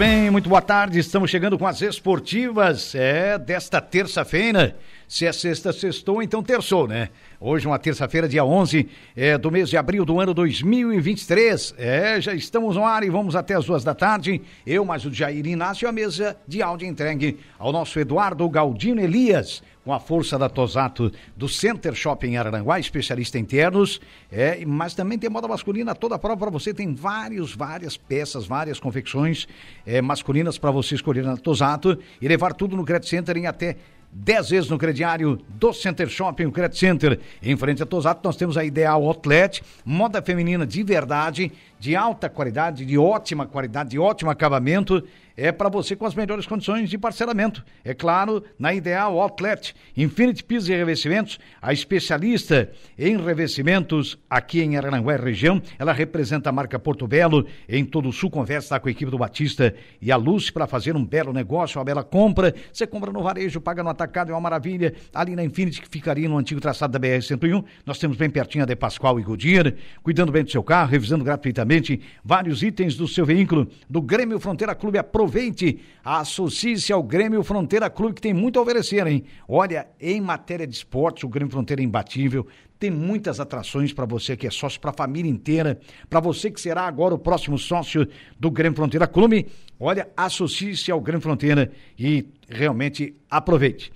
Bem, muito boa tarde. Estamos chegando com as esportivas é, desta terça-feira. Se é sexta, sextou, então terçou, né? Hoje, uma terça-feira, dia 11 é, do mês de abril do ano 2023. É, já estamos no ar e vamos até as duas da tarde. Eu, mais o Jair Inácio, a mesa de áudio entregue ao nosso Eduardo Galdino Elias com a força da Tosato do Center Shopping Araranguá, especialista em ternos, é, mas também tem moda masculina toda a prova para você, tem vários, várias peças, várias confecções é, masculinas para você escolher na Tosato e levar tudo no Credit Center em até 10 vezes no crediário do Center Shopping, o Credit Center, em frente a Tosato, nós temos a Ideal Outlet, moda feminina de verdade, de alta qualidade, de ótima qualidade, de ótimo acabamento, é para você com as melhores condições de parcelamento. É claro, na Ideal Outlet, Infinity Pisos e Revestimentos, a especialista em revestimentos aqui em Aranguá região. Ela representa a marca Porto Belo em todo o sul. Conversa com a equipe do Batista e a Luz para fazer um belo negócio, uma bela compra. Você compra no varejo, paga no atacado, é uma maravilha. Ali na Infinity, que ficaria no antigo traçado da BR-101, nós temos bem pertinho a De Pascoal e Goodyear, cuidando bem do seu carro, revisando gratuitamente vários itens do seu veículo. Do Grêmio Fronteira Clube, aproveite, associe-se ao Grêmio Fronteira Clube, que tem muito a oferecer, hein? Olha, em matéria de esportes, o Grêmio Fronteira é imbatível. Tem muitas atrações para você que é sócio, para a família inteira, para você que será agora o próximo sócio do Grêmio Fronteira Clube. Olha, associe-se ao Grêmio Fronteira e realmente aproveite.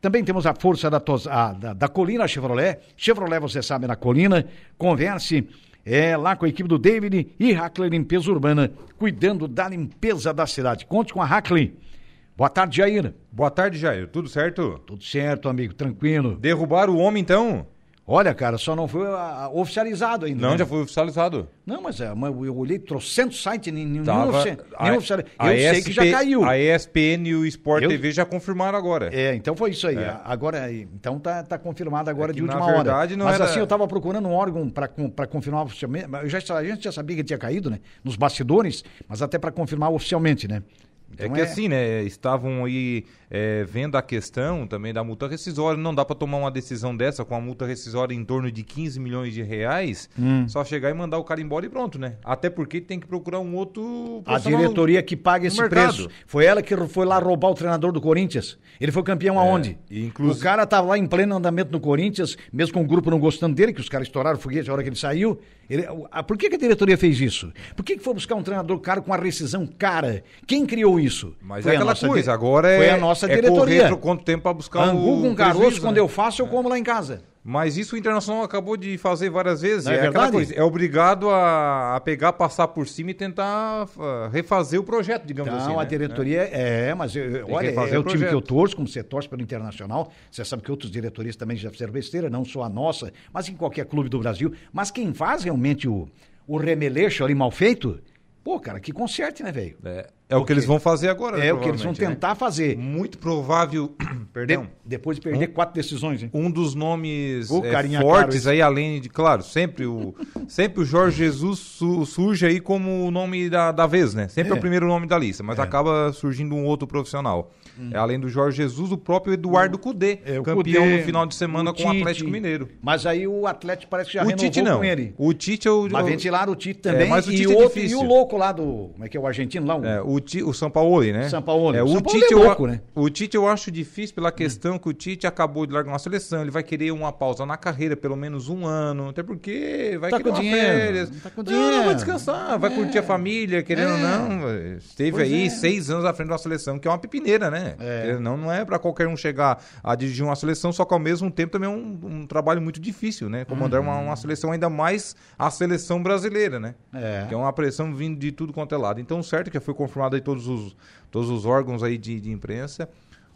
Também temos a força da, a, da, da Colina Chevrolet. Chevrolet, você sabe, na Colina. Converse é, lá com a equipe do David e Hackley Limpeza Urbana, cuidando da limpeza da cidade. Conte com a Hackley. Boa tarde, Jair. Boa tarde, Jair. Tudo certo? Tudo certo, amigo, tranquilo. Derrubaram o homem, então? Olha, cara, só não foi uh, oficializado ainda. Não, né? já foi oficializado. Não, mas é, eu olhei trocentos sites, nenhum, Tava, nenhum, a, nenhum oficializado. Eu sei que já caiu. A ESPN e o Sport Eu- TV já confirmaram agora. É, então foi isso aí. É. Agora, então tá, tá confirmado agora É de na última hora. verdade, não Mas era- assim, eu tava procurando um órgão para confirmar oficialmente. Eu já, a gente já sabia que tinha caído, né? Nos bastidores, mas até para confirmar oficialmente, né? É Então que assim, né? Estavam aí é, vendo a questão também da multa rescisória. Não dá para tomar uma decisão dessa com a multa rescisória em torno de 15 milhões de reais. Hum. Só chegar e mandar o cara embora e pronto, né? Até porque tem que procurar um outro. A diretoria que paga esse mercado. preço. Foi ela que foi lá roubar o treinador do Corinthians. Ele foi campeão aonde? É, e inclusive- O cara tava lá em pleno andamento no Corinthians, mesmo com o grupo não gostando dele, que os caras estouraram o foguete na hora que ele saiu. Ele- a- por que, que a diretoria fez isso? Por que, que foi buscar um treinador caro com a rescisão cara? Quem criou isso? Mas Foi é aquela nossa coisa, agora é, Foi a nossa é diretoria. correr quanto tempo para buscar Angu o com prejuízo, quando né? eu faço, eu como lá em casa. Mas isso o Internacional acabou de fazer várias vezes. Não é verdade? coisa, é obrigado a, a pegar, passar por cima e tentar ah, refazer o projeto, digamos Então, assim. a né? diretoria é, mas eu- que olha, refazer é o o time que eu torço, como você torce pelo Internacional. Você sabe que outros diretorias também já fizeram besteira, não só a nossa, mas em qualquer clube do Brasil. Mas quem faz realmente o, o remeleixo ali mal feito, pô, cara, que conserte, né, velho? É, é o que eles vão fazer agora. né, É o que eles vão provavelmente, tentar fazer. né? Muito provável, De- perdão, depois de perder quatro decisões, hein? um dos nomes é, fortes aí, além de, claro, sempre o, sempre o Jorge Jesus su- surge aí como o nome da, da vez, né? Sempre é. É. o primeiro nome da lista, mas acaba surgindo um outro profissional. É, além do Jorge Jesus, o próprio Eduardo Cudê, É, campeão Cudê, no final de semana o com o Tite. Atlético Mineiro. Mas aí o Atlético parece que já o renovou Tite não. com ele. O Tite é o. Mas ventilaram o Tite também. mas o e, Tite o é outro, e o louco lá do. Como é que é o argentino lá? O, É, o, Ti, o Sampaoli, né? Sampaoli. É, O Sampaoli Tite, é eu, louco, né? o Tite eu acho difícil pela questão que o Tite acabou de largar uma seleção. Ele vai querer uma pausa na carreira, pelo menos um ano. Até porque vai Tá querer com dinheiro, férias. tá com não, dinheiro. vai descansar, vai curtir a família, querendo ou não. Esteve Pois aí é. seis anos à frente de uma seleção, que é uma pepineira, né? É. Querendo ou Não, não é pra qualquer um chegar a dirigir uma seleção, só que ao mesmo tempo também é um, um trabalho muito difícil, né? Comandar uma, uma seleção ainda mais a seleção brasileira, né? É. Que é uma pressão vindo de tudo quanto é lado. Então, certo que foi confirmado aí todos os, todos os órgãos aí de, de imprensa.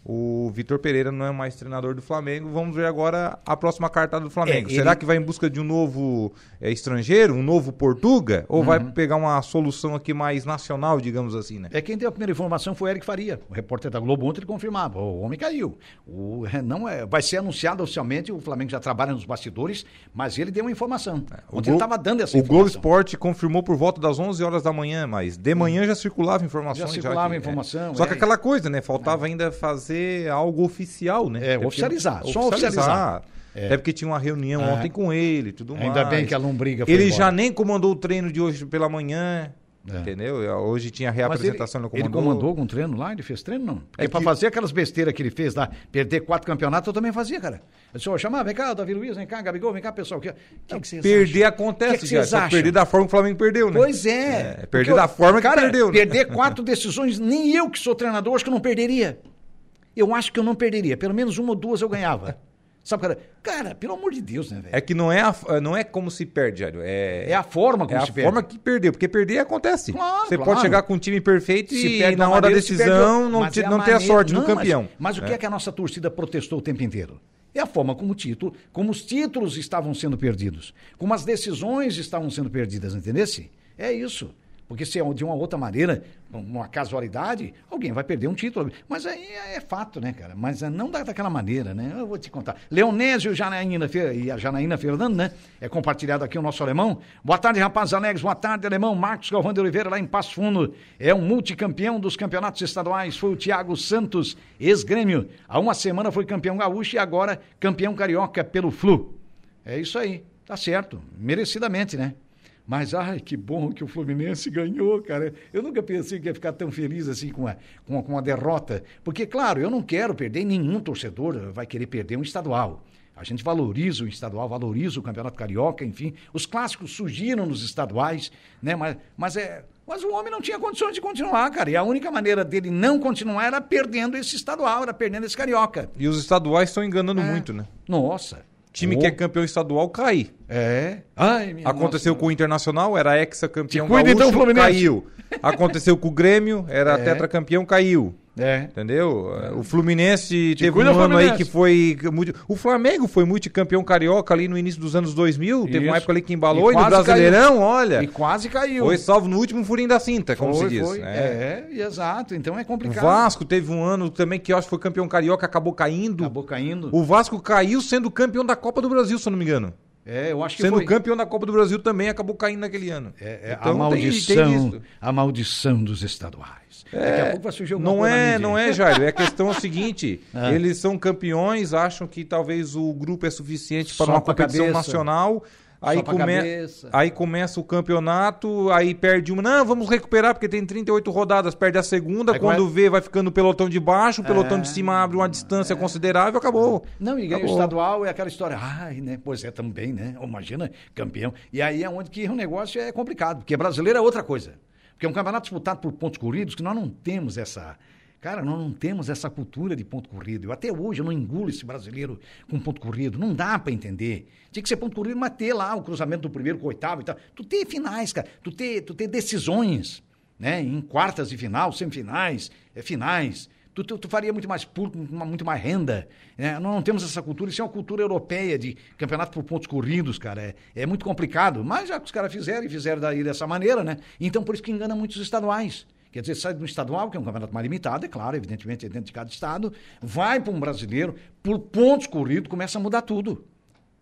O Vitor Pereira não é mais treinador do Flamengo. Vamos ver agora a próxima cartada do Flamengo. É, Será ele- que vai em busca de um novo é, estrangeiro, um novo Portuga? Ou vai Uhum. pegar uma solução aqui mais nacional, digamos assim, né? É quem deu a primeira informação foi Eric Faria, o repórter da Globo ontem ele confirmava, o homem caiu. O, é, não é, vai ser anunciado oficialmente, o Flamengo já trabalha nos bastidores, mas ele deu uma informação. Ontem ele Glo- estava dando essa O Globo informação. Esporte confirmou por volta das 11 horas da manhã, mas de manhã já circulava informações. Já circulava que- informação, é. Só é. que aquela coisa, né? Faltava ainda fazer algo oficial, né? É, porque- oficializar, só oficializar. Até porque tinha uma reunião É. ontem com ele tudo mais. Ainda bem que a lombriga foi Ele embora. já nem comandou o treino de hoje pela manhã, É. entendeu? Hoje tinha a Mas ele, reapresentação, ele, ele comandou algum treino lá? Ele fez treino, não? Porque É pra que- fazer aquelas besteiras que ele fez lá, perder quatro campeonatos, eu também fazia, cara. Eu só chamava, vem cá, Davi Luiz, vem cá, Gabigol, vem cá, pessoal. O que, que, que Perder acham? acontece, que que já. que perder da forma que o Flamengo perdeu, né? Pois é. É, Porque perder eu- da forma que cara, perdeu, né? Perder quatro decisões, nem eu que sou treinador, acho que eu não perderia. Eu acho que eu não perderia. Pelo menos uma ou duas eu ganhava. Sabe, cara? Cara, pelo amor de Deus, né, velho? É que não é, a- não é como se perde, Jário. É, É a forma como é a se perde. forma que perdeu, porque perder acontece. Claro, Você claro. pode chegar com um time perfeito Se e perde na hora da decisão não, mas te- é não ter a sorte Não, mas- campeão. Mas, o que é que a nossa torcida protestou o tempo inteiro? É a forma como o título, como os títulos estavam sendo perdidos, como as decisões estavam sendo perdidas, entendesse? É isso. Porque se é de uma outra maneira, uma casualidade, alguém vai perder um título. Mas aí é fato, né, cara? Mas é não da- daquela maneira, né? Eu vou te contar. Leonésio Janaína, e a Janaína Fernando, né? É compartilhado aqui o nosso alemão. Boa tarde, rapazes alegres. Boa tarde, alemão. Marcos Galvão de Oliveira, lá em Passo Fundo. É um multicampeão dos campeonatos estaduais. Foi o Thiago Santos, ex-grêmio. Há uma semana foi campeão gaúcho e agora campeão carioca pelo Flu. É isso aí. Tá certo. Merecidamente, né? Mas, ai, que bom que o Fluminense ganhou, cara. Eu nunca pensei que ia ficar tão feliz assim com a, com a, com a derrota. Porque, claro, eu não quero perder, nenhum torcedor vai querer perder um estadual. A gente valoriza o estadual, valoriza o Campeonato Carioca, enfim. Os clássicos surgiram nos estaduais, né? Mas, mas, é, mas o homem não tinha condições de continuar, cara. E a única maneira dele não continuar era perdendo esse estadual, era perdendo esse Carioca. E os estaduais estão enganando É. muito, né? Nossa. Time Oh, que é campeão estadual cai. É. Ai, Aconteceu nossa. com o Internacional, era ex-campeão Te cuida, então, Fluminense. caiu. Aconteceu com o Grêmio, era É. tetracampeão, caiu. É. Entendeu? O Fluminense teve cuida, um ano aí Fluminense. que foi. O Flamengo foi multicampeão carioca ali no início dos anos 2000. Teve uma Isso. época ali que embalou. E E, no Brasileirão, olha. E quase caiu. Foi salvo no último furinho da cinta, como Foi, se diz. foi. né? É, exato. Então é O complicado. Vasco teve um ano também que eu acho que foi campeão carioca, acabou caindo. Acabou caindo. O Vasco caiu sendo campeão da Copa do Brasil, se eu não me engano. É, eu acho que Sendo foi. campeão da Copa do Brasil também, acabou caindo naquele ano. É, é Então, a tem- maldição, tem isso. a maldição dos estaduais. Daqui a pouco vai surgir alguma Não coisa é, não é, Jairo. É a questão é o seguinte: Ah. eles são campeões, acham que talvez o grupo é suficiente para Só uma competição cabeça. nacional. Aí, come... aí começa o campeonato, aí perde uma. Não, vamos recuperar, porque tem 38 rodadas, perde a segunda. Aí quando come- vê, vai ficando o pelotão de baixo, o pelotão É, de cima abre uma distância considerável, acabou. Não, e ganha o estadual é aquela história. Ai, né? Pois é, também, né? Imagina, campeão. E aí é onde que o negócio é complicado, porque brasileiro é outra coisa. Porque é um campeonato disputado por pontos corridos que nós não temos essa. Cara, nós não temos essa cultura de ponto corrido. Eu até hoje eu não engulo esse brasileiro com ponto corrido. Não dá para entender. Tinha que ser ponto corrido, mas ter lá o cruzamento do primeiro com o oitavo e tal. Tu ter finais, cara. Tu ter, tu ter decisões, né? Em quartas de final, semifinais, é, finais. Tu, tu, tu faria muito mais público, muito mais- renda. né? Nós não temos essa cultura, isso é uma cultura europeia de campeonato por pontos corridos, cara. É, é muito complicado. Mas já que os caras fizeram e fizeram daí dessa maneira, né? Então por isso que engana muitos estaduais. Quer dizer, sai do estadual, que é um campeonato mais limitado, é claro, evidentemente, é dentro de cada estado, vai para um brasileiro, por pontos corridos, começa a mudar tudo.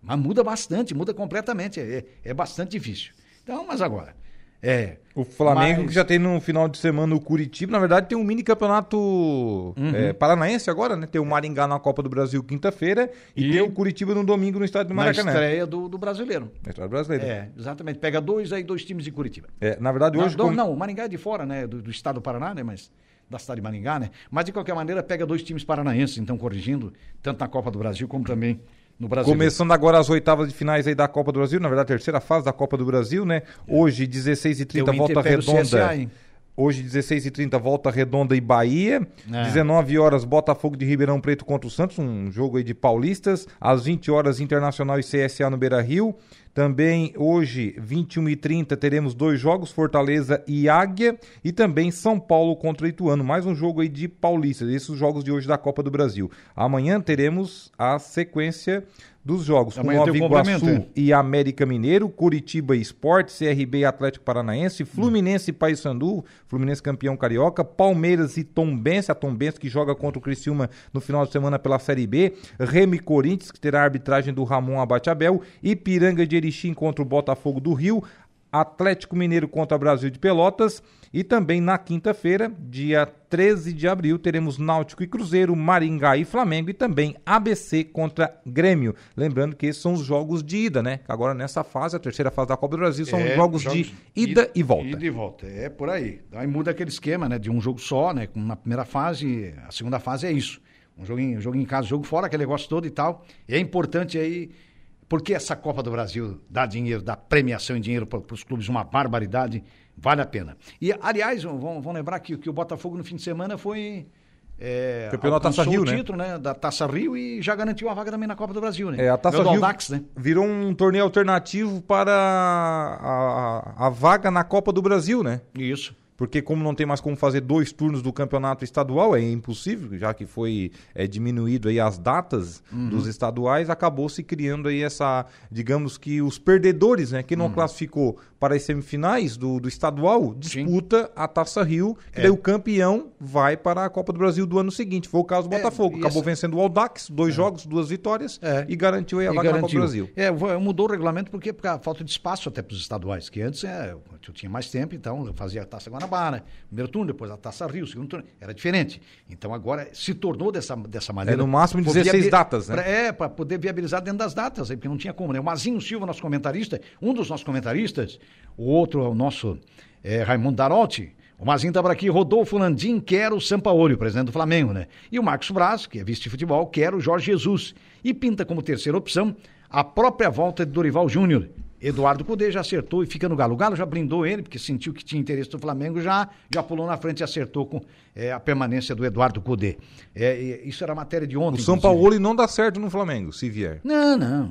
Mas muda bastante, muda completamente. É, é bastante difícil. Então, mas agora. É. O Flamengo Mas- que já tem no final de semana o Curitiba, na verdade tem um mini campeonato Uhum. é, paranaense agora, né? Tem o Maringá na Copa do Brasil quinta-feira e, E- tem o Curitiba no domingo no estádio do Na Maracanã. estreia do, do brasileiro. Na estreia brasileira. É, exatamente. Pega dois aí, dois times de Curitiba. É, na verdade, hoje. não, como- não, o Maringá é de fora, né? Do, do estado do Paraná, né? Mas da cidade de Maringá, né? Mas de qualquer maneira, pega dois times paranaenses, então, corrigindo, tanto na Copa do Brasil como também no Brasil. Começando agora as oitavas de finais aí da Copa do Brasil, na verdade, a terceira fase da Copa do Brasil, né? Hoje, 16h30, Teu Inter volta redonda. CSA, hein? Hoje, 16h30, volta redonda e Bahia. É. 19 horas, Botafogo de Ribeirão Preto contra o Santos, um jogo aí de paulistas. Às 20 horas, Internacional e CSA no Beira Rio. Também hoje, 21h30, teremos dois jogos, Fortaleza e Águia, e também São Paulo contra Ituano. Mais um jogo aí de Paulista, esses jogos de hoje da Copa do Brasil. Amanhã teremos a sequência dos jogos Amanhã com Nova Iguaçu e América Mineiro, Curitiba Esporte, CRB e Atlético Paranaense, Fluminense e Paysandu, Fluminense campeão carioca, Palmeiras e Tombense, a Tombense que joga contra o Criciúma no final de semana pela Série B, Remo e Corinthians, que terá a arbitragem do Ramon Abateabel, Ipiranga de Erechim contra o Botafogo do Rio, Atlético Mineiro contra Brasil de Pelotas e também na quinta-feira, dia 13 de abril, teremos Náutico e Cruzeiro, Maringá e Flamengo e também ABC contra Grêmio. Lembrando que esses são os jogos de ida, né? Agora nessa fase, a terceira fase da Copa do Brasil, são É, jogos, de ida, e volta. Ida e volta, é por aí. Aí muda aquele esquema, né? De um jogo só, né? Na primeira fase, a segunda fase é isso. Um jogo em, um jogo em casa, jogo fora, aquele negócio todo e tal. E é importante aí, porque essa Copa do Brasil dá dinheiro, dá premiação em dinheiro para os clubes, uma barbaridade, vale a pena. E, aliás, vamos lembrar que, que o Botafogo no fim de semana foi. É, Campeonato Taça Rio, o né? título, né? Da Taça Rio e já garantiu a vaga também na Copa do Brasil, né? É, a Taça Rio Audax, né? virou um torneio alternativo para a, a- a vaga na Copa do Brasil, né? Isso. Porque como não tem mais como fazer dois turnos do campeonato estadual, é impossível, já que foi é, diminuído aí as datas Uhum. dos estaduais, acabou se criando aí essa, digamos que os perdedores, né, Uhum. que não classificou para as semifinais do, do estadual, disputa a Taça Rio, É. que daí o campeão vai para a Copa do Brasil do ano seguinte. Foi o caso do É, Botafogo, e acabou essa- vencendo o Audax, dois jogos, duas vitórias É. e garantiu aí a E vaga na Copa do garantiu. Brasil. É, mudou o regulamento porque por da falta de espaço até para os estaduais, que antes é, eu tinha mais tempo, então eu fazia a Taça Guanabara, primeiro turno, depois a Taça Rio, segundo turno, era diferente. Então agora se tornou dessa, dessa maneira. É, no máximo por 16 viabi- datas, né? pra- é, para poder viabilizar dentro das datas, porque não tinha como, né? O Mazinho Silva, nosso comentarista, um dos nossos comentaristas, o outro é o nosso é, Raimundo Darotti, o Mazinho estava aqui, Rodolfo Landim quer o Sampaoli, o presidente do Flamengo, né? E o Marcos Braz, que é vice de futebol, quer o Jorge Jesus. E pinta como terceira opção a própria volta de Dorival Júnior. Eduardo Cudê já acertou e fica no Galo. O Galo já blindou ele, porque sentiu que tinha interesse do Flamengo, já, já pulou na frente e acertou com é, a permanência do Eduardo Cudê. É, isso era matéria de O ontem. São inclusive. Paulo não dá certo no Flamengo, se vier. Não, não.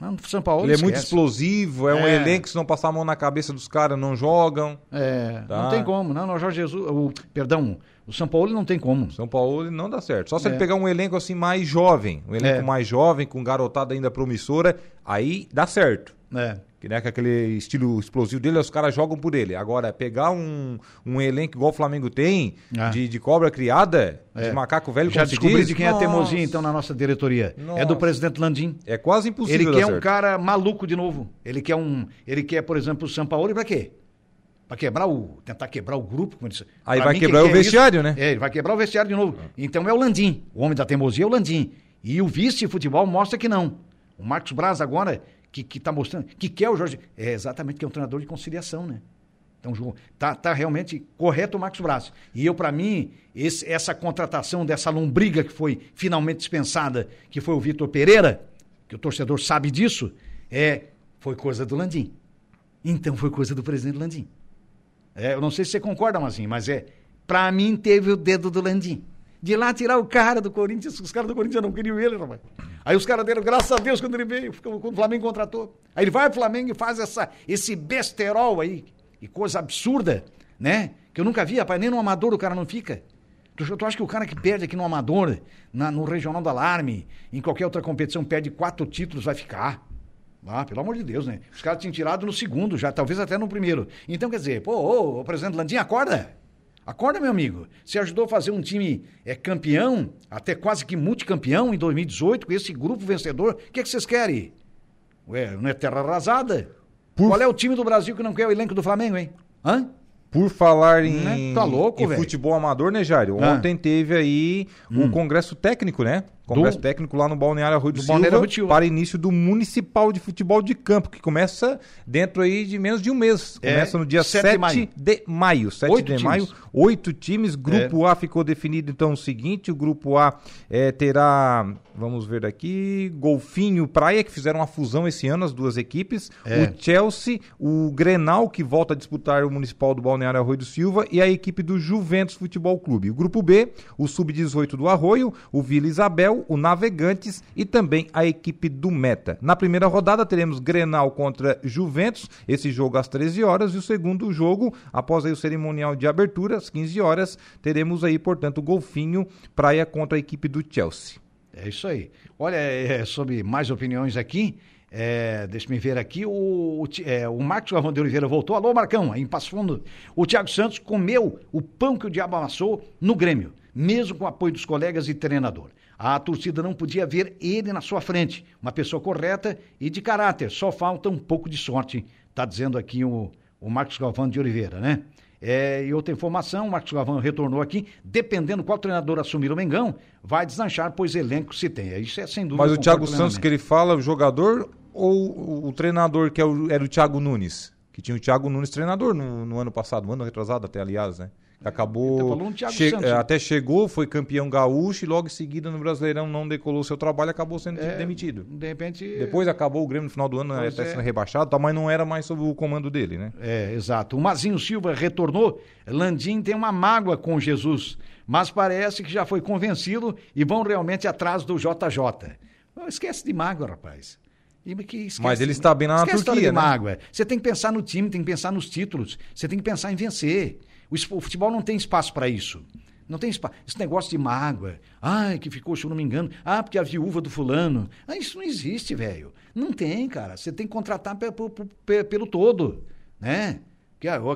não. São Paulo Ele é muito esquece. explosivo, é, um É. elenco que se não passar a mão na cabeça dos caras, não jogam. É, Tá. não tem como. Não, não, Jorge Jesus, o, perdão, o São Paulo não tem como. São Paulo não dá certo. Só se É. ele pegar um elenco assim mais jovem, um elenco É. mais jovem, com garotada ainda promissora, aí dá certo. É. Que, né, que aquele estilo explosivo dele, os caras jogam por ele. Agora, pegar um, um elenco igual o Flamengo tem, Ah. de, de cobra criada, É. de macaco velho, Já descobri diz, de quem é a nossa, teimosia, então, na nossa diretoria. É do Nossa. presidente Landim. É quase impossível Ele quer um certo. cara maluco de novo. Ele quer um. Ele quer, por exemplo, o São Paulo pra quê? Pra quebrar o. tentar quebrar o grupo. como disse. Aí Pra vai mim, quebrar o vestiário, isso- né? É, ele vai quebrar o vestiário de novo. Então é o Landim. O homem da teimosia é o Landim. E o vice de futebol mostra que não. O Marcos Braz agora, que, que tá mostrando, que quer o Jorge. É exatamente que é um treinador de conciliação, né? Então, João, tá, tá realmente correto o Marcos Braz. E eu, para mim, esse- essa contratação dessa lombriga que foi finalmente dispensada, que foi o Vitor Pereira, que o torcedor sabe disso, é, foi coisa do Landim. Então foi coisa do presidente Landim. É, eu não sei se você concorda, Mazinho, mas é. Pra mim teve o dedo do Landim. De lá tirar o cara do Corinthians, os caras do Corinthians não queriam ele, rapaz. Aí os caras deram, graças a Deus, quando ele veio, quando o Flamengo contratou. Aí ele vai pro Flamengo e faz essa, esse besterol aí, e coisa absurda, né? Que eu nunca vi, rapaz, nem no amador o cara não fica. Tu, tu acha que o cara que perde aqui no amador, na- no Regional do Alarme, em qualquer outra competição, perde quatro títulos, vai ficar? Ah, pelo amor de Deus, né? Os caras tinham tirado no segundo, já, talvez até no primeiro. Então, quer dizer, pô, ô, ô presidente Landim, acorda! Acorda, meu amigo. Você ajudou a fazer um time é, campeão, até quase que multicampeão em 2018, com esse grupo vencedor. O que, é que vocês querem? Ué, não é terra arrasada? Por- Qual é o time do Brasil que não quer o elenco do Flamengo, hein? Hã? Por falar em, Né? Tá louco, em velho. futebol amador, né, Jário? Ah. Ontem teve aí o congresso técnico, né? Congresso Do- técnico lá no Balneário Arroio do, Do Silva, Balneário do Silva. para início do Municipal de Futebol de Campo, que começa dentro aí de menos de um mês. É, Começa no dia 7 7, de maio. de maio. 7 Oito de times. maio, oito times. Grupo A ficou definido então o seguinte, o grupo A eh, terá, vamos ver aqui, Golfinho e Praia, que fizeram uma fusão esse ano, as duas equipes. É. O Chelsea, o Grenal, que volta a disputar o Municipal do Balneário Arroio do Silva, e a equipe do Juventus Futebol Clube. O grupo B, o Sub-18 do Arroio, o Vila Isabel, O Navegantes e também a equipe do Meta. Na primeira rodada teremos Grenal contra Juventus, esse jogo às 13 horas, e o segundo jogo, após aí o cerimonial de abertura, às 15 horas, teremos aí, portanto, Golfinho Praia contra a equipe do Chelsea. É isso aí. Olha, é, sobre mais opiniões aqui, é, deixa-me ver aqui, o, o, é, o Marcos de Oliveira voltou. Alô, Marcão, aí em Passo Fundo. O Thiago Santos comeu o pão que o diabo amassou no Grêmio, mesmo com o apoio dos colegas e treinador. A torcida não podia ver ele na sua frente. Uma pessoa correta e de caráter. Só falta um pouco de sorte, está dizendo aqui o, o Marcos Galvão de Oliveira, né? É, e outra informação, o Marcos Galvão retornou aqui, dependendo qual treinador assumir o Mengão, vai deslanchar, pois elenco se tem. Isso é sem dúvida. Mas o Thiago Santos que ele fala, o jogador ou o treinador que é era o Thiago Nunes? Que tinha o Thiago Nunes treinador no, no ano passado, no ano retrasado até, aliás, né? Acabou. Che Santos, né? Até chegou, foi campeão gaúcho e logo em seguida no Brasileirão não decolou seu trabalho e acabou sendo é, demitido. De repente. Depois acabou o Grêmio no final do ano, até é. sendo rebaixado, tá, mas não era mais sob o comando dele, né? É, exato. O Mazinho Silva retornou. Landim tem uma mágoa com Jesus, mas parece que já foi convencido e vão realmente atrás do JJ. Esquece de mágoa, rapaz. Esquece, mas ele está bem lá na Turquia, de né? mágoa. Você tem que pensar no time, tem que pensar nos títulos, você tem que pensar em vencer. O, futebol não tem espaço para isso. Não tem espaço. Esse negócio de mágoa. Ai, que ficou, se eu não me engano. Ah, porque a viúva do fulano. Ah, isso não existe, velho. Não tem, cara. Você tem que contratar pelo, todo, né?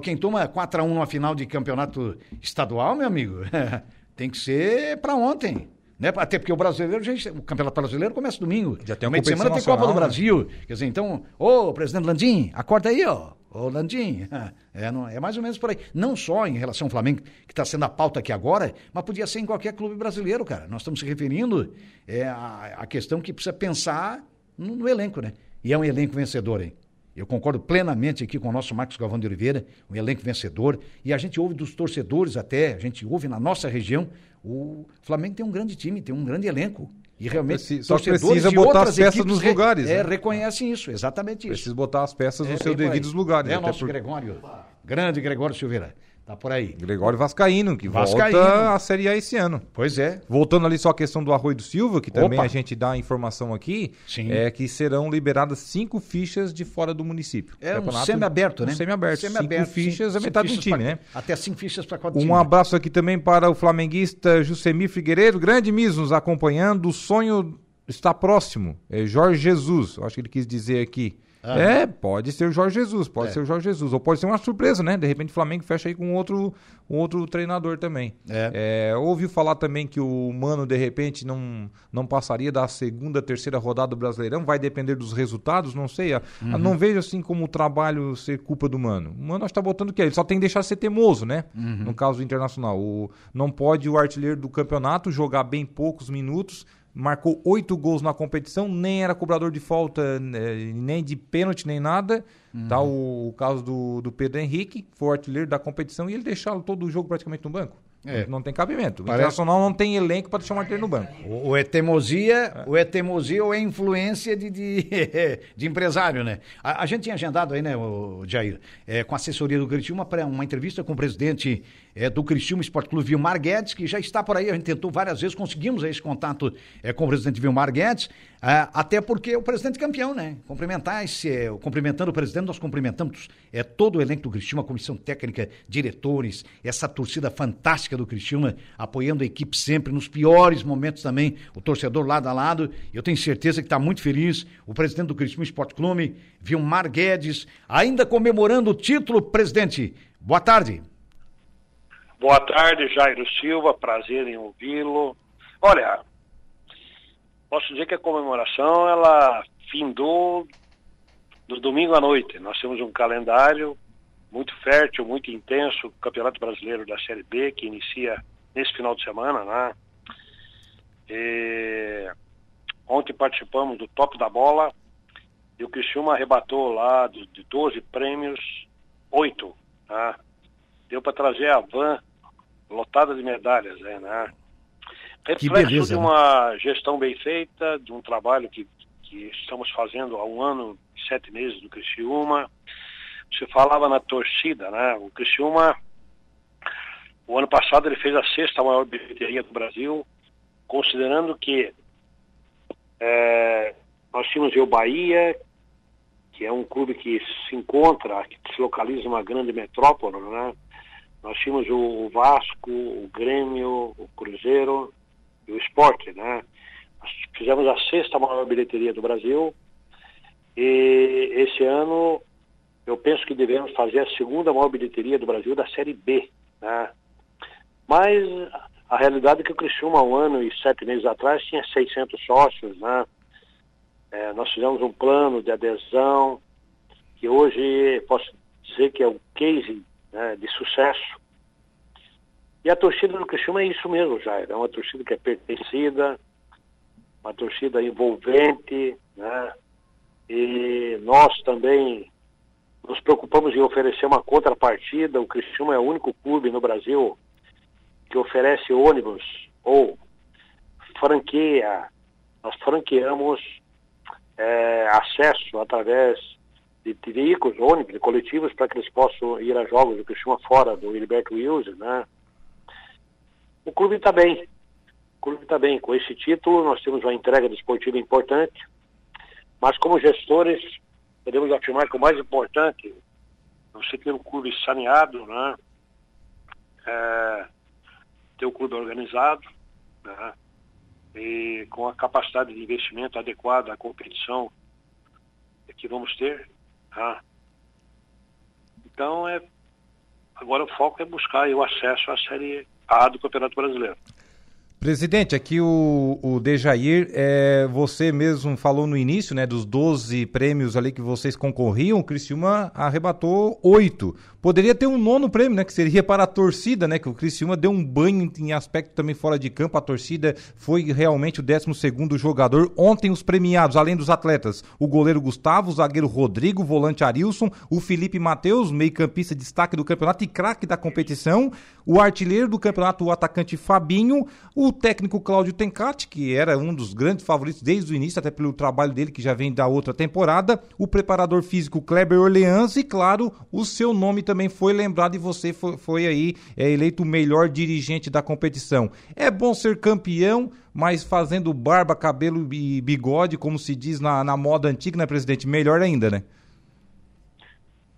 Quem toma 4x1 numa final de campeonato estadual, meu amigo, tem que ser para ontem. Né? Até porque o brasileiro, gente, o campeonato brasileiro começa domingo. Já tem uma Meio semana tem Copa do né? Brasil. Quer dizer, então, ô, presidente Landim, acorda aí, ó. Ô, Landim, é, não, é mais ou menos por aí. Não só em relação ao Flamengo, que está sendo a pauta aqui agora, mas podia ser em qualquer clube brasileiro, cara. Nós estamos se referindo é, à, questão que precisa pensar no, no, elenco, né? E é um elenco vencedor, hein? Eu concordo plenamente aqui com o nosso Marcos Galvão de Oliveira, um elenco vencedor. E a gente ouve dos torcedores até, a gente ouve na nossa região, o Flamengo tem um grande time, tem um grande elenco. E realmente, Preci só precisa botar as peças nos lugares. É, né? reconhecem isso, exatamente isso. Precisa botar as peças é, nos seus devidos lugares. É o nosso. Gregório, grande Gregório Silveira. Tá por aí. Gregório Vascaíno, que Vascaíno. volta à Série A esse ano. Pois é. Voltando ali só a questão do Arroio do Silva, que também Opa. a gente dá a informação aqui, Sim. é que serão liberadas cinco fichas de fora do município. É um semi-aberto, né? Um semi-aberto. Semi cinco fichas, é metade do time, pra, né? Até cinco fichas para cada um time. Um abraço aqui também para o flamenguista Jusemir Figueiredo, grande Miss, nos acompanhando. O sonho está próximo. É Jorge Jesus, acho que ele quis dizer aqui. Ah, é, pode ser o Jorge Jesus, pode é. ser o Jorge Jesus. Ou pode ser uma surpresa, né? De repente o Flamengo fecha aí com outro, um outro treinador também. É. É, ouviu falar também que o Mano, de repente, não, não passaria da segunda, terceira rodada do Brasileirão. Vai depender dos resultados, não sei. Uhum. Não vejo assim como o trabalho ser culpa do Mano. O Mano está botando o quê? Ele só tem que deixar ser teimoso, né? Uhum. No caso do Internacional. O, não pode o artilheiro do campeonato jogar bem poucos minutos marcou oito gols na competição, nem era cobrador de falta, né, nem de pênalti, nem nada. Uhum. Tá o, o, caso do, do Pedro Henrique, foi o artilheiro da competição e ele deixou todo o jogo praticamente no banco. É. Não tem cabimento. O Parece... Internacional não tem elenco para deixar o artilheiro no banco. O, o é teimosia, é. o é teimosia ou é influência de, de, de empresário, né? A, a, gente tinha agendado aí, né, o Jair, é, com a assessoria do Criciúma para uma entrevista com o presidente é, do Criciúma Esporte Clube Vilmar Guedes, que já está por aí, a gente tentou várias vezes, conseguimos esse contato é, com o presidente Vilmar Guedes, é, até porque é o presidente campeão, né? Cumprimentar esse, é, cumprimentando o presidente, nós cumprimentamos é, todo o elenco do Criciúma, comissão técnica, diretores, essa torcida fantástica do Criciúma, apoiando a equipe sempre, nos piores momentos também, o torcedor lado a lado, eu tenho certeza que está muito feliz, o presidente do Criciúma Esporte Clube, Vilmar Guedes, ainda comemorando o título, presidente. Boa tarde. Boa tarde, Jairo Silva, prazer em ouvi-lo. Olha, posso dizer que a comemoração ela findou no domingo à noite. Nós temos um calendário muito fértil, muito intenso, o Campeonato Brasileiro da Série B, que inicia nesse final de semana, né? E... Ontem participamos do Top da Bola e o Criciúma arrebatou lá de 12 prêmios, 8, né? Deu para trazer a van lotada de medalhas, né? né? Reflexo de né? uma né? gestão bem feita, de um trabalho que, que estamos fazendo há um ano e sete meses do Criciúma. Você falava na torcida, né? O Criciúma, o ano passado ele fez a sexta maior bilheteria do Brasil, considerando que É, nós tínhamos o Bahia, que é um clube que se encontra, que se localiza numa grande metrópole, né? Nós tínhamos o Vasco, o Grêmio, o Cruzeiro e o Esporte, né? Nós fizemos a sexta maior bilheteria do Brasil e esse ano eu penso que devemos fazer a segunda maior bilheteria do Brasil da Série B, né? Mas a realidade é que o Criciúma, um ano e sete meses atrás, tinha 600 sócios, né? É, nós fizemos um plano de adesão, que hoje posso dizer que é um case né, de sucesso. E a torcida do Criciúma é isso mesmo, Jair. É uma torcida que é pertencida, uma torcida envolvente, né? E nós também nos preocupamos em oferecer uma contrapartida. O Criciúma é o único clube no Brasil que oferece ônibus ou franqueia. Nós franqueamos é, acesso através de, de, veículos, ônibus, de coletivos, para que eles possam ir a jogos do Criciúma fora do Heriberto Wilson, né? O clube está bem. O clube está bem. Com esse título, nós temos uma entrega desportiva importante, mas como gestores, podemos afirmar que o mais importante você ter um clube saneado, né? É, ter o clube organizado, né? e com a capacidade de investimento adequada à competição que vamos ter. Tá? Então, é, agora o foco é buscar o acesso à Série A do Campeonato Brasileiro. Presidente, aqui o, o Dejair, é, você mesmo falou no início, né, dos 12 prêmios ali que vocês concorriam, o Criciúma arrebatou oito. Poderia ter um nono prêmio, né, que seria para a torcida, né, que o Criciúma deu um banho em aspecto também fora de campo, a torcida foi realmente o 12 segundo jogador. Ontem os premiados, além dos atletas, o goleiro Gustavo, o zagueiro Rodrigo, o volante Arilson, o Felipe Matheus, meio campista destaque do campeonato e craque da competição, o artilheiro do campeonato, o atacante Fabinho, o o técnico Cláudio Tencati, que era um dos grandes favoritos desde o início, até pelo trabalho dele, que já vem da outra temporada, o preparador físico Kleber Orleans e, claro, o seu nome também foi lembrado e você foi, foi aí é, eleito o melhor dirigente da competição. É bom ser campeão, mas fazendo barba, cabelo e bigode, como se diz na, na moda antiga, né, presidente? Melhor ainda, né?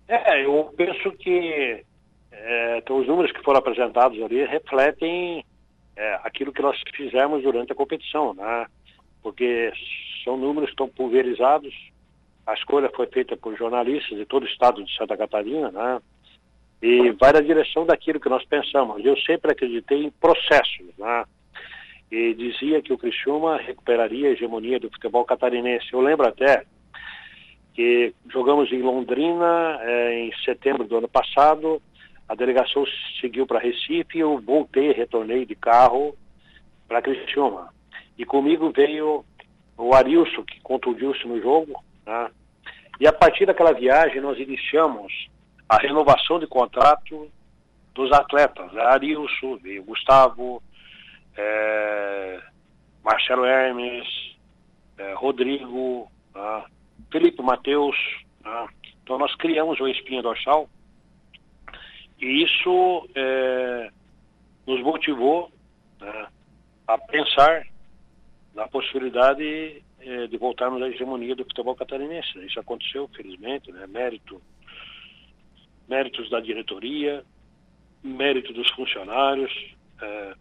É, eu penso que é, então, os números que foram apresentados ali refletem é, aquilo que nós fizemos durante a competição, né? Porque são números que estão pulverizados. A escolha foi feita por jornalistas de todo o estado de Santa Catarina, né? E vai na direção daquilo que nós pensamos. Eu sempre acreditei em processos, né? E dizia que o Criciúma recuperaria a hegemonia do futebol catarinense. Eu lembro até que jogamos em Londrina é, em setembro do ano passado a delegação seguiu para Recife e eu voltei, retornei de carro para Criciúma. E comigo veio o Arilson, que contundiu-se no jogo, né? E a partir daquela viagem nós iniciamos a renovação de contrato dos atletas. Arilson, veio Gustavo, é, Marcelo Hermes, é, Rodrigo, né? Felipe Mateus. Né? Então nós criamos uma espinha dorsal e isso é, nos motivou né, a pensar na possibilidade é, de voltarmos à hegemonia do futebol catarinense. Isso aconteceu, felizmente, né, mérito, méritos da diretoria, mérito dos funcionários, é,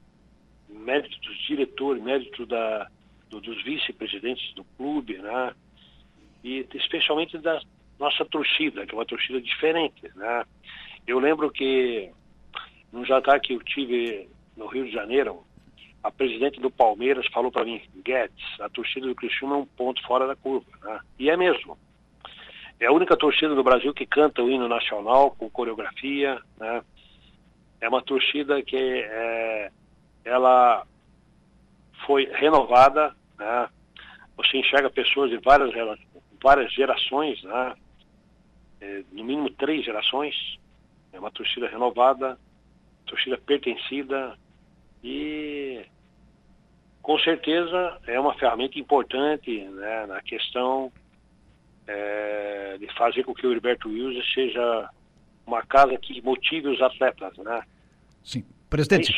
mérito dos diretores, mérito da, do, dos vice-presidentes do clube, né, e especialmente da nossa torcida, que é uma torcida diferente, né? Eu lembro que num jantar que eu tive no Rio de Janeiro, a presidente do Palmeiras falou para mim, Guedes, a torcida do Criciúma é um ponto fora da curva. Né? E é mesmo. É a única torcida do Brasil que canta o hino nacional com coreografia. Né? É uma torcida que é, ela foi renovada. Né? Você enxerga pessoas de várias, várias gerações, né? É, no mínimo três gerações, é uma torcida renovada, torcida pertencida e com certeza é uma ferramenta importante né, na questão é, de fazer com que o Heriberto Wilson seja uma casa que motive os atletas, né? Sim. Presidente,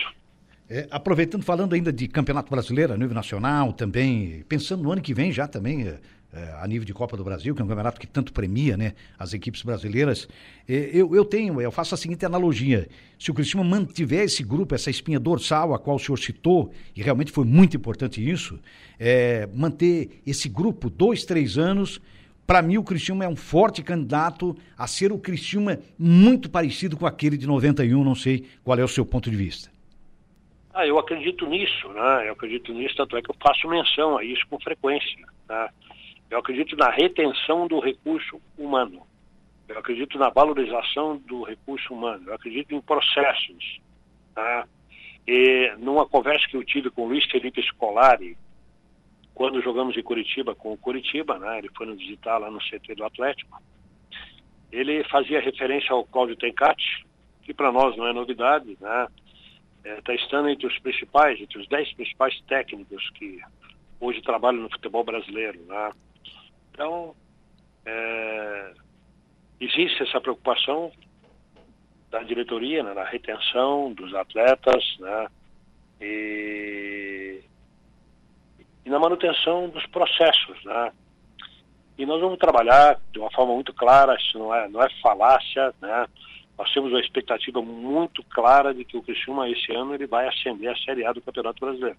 É, aproveitando, falando ainda de Campeonato Brasileiro, a nível nacional também, pensando no ano que vem já também, é, a nível de Copa do Brasil, que é um campeonato que tanto premia né, as equipes brasileiras, eu, eu tenho, eu faço a seguinte analogia, se o Cristiano mantiver esse grupo, essa espinha dorsal, a qual o senhor citou, e realmente foi muito importante isso, é, manter esse grupo dois, três anos, para mim, o Cristiúma é um forte candidato a ser o Cristiúma muito parecido com aquele de 91. Não sei qual é o seu ponto de vista. Ah, eu acredito nisso, né? Eu acredito nisso, tanto é que eu faço menção a isso com frequência. Né? Eu acredito na retenção do recurso humano. Eu acredito na valorização do recurso humano. Eu acredito em processos. Tá? E numa conversa que eu tive com o Luiz Felipe Scolari, quando jogamos em Curitiba com o Curitiba, né? Ele foi nos visitar lá no CT do Atlético. Ele fazia referência ao Cláudio Tencati, que para nós não é novidade, né? está é, estando entre os principais, entre os dez principais técnicos que hoje trabalham no futebol brasileiro. Né? Então, é, existe essa preocupação da diretoria né, na retenção dos atletas né, e, e, na manutenção dos processos. Né? E nós vamos trabalhar de uma forma muito clara, isso não é, não é falácia, né? nós temos uma expectativa muito clara de que o Criciúma esse ano ele vai ascender a Série A do Campeonato Brasileiro.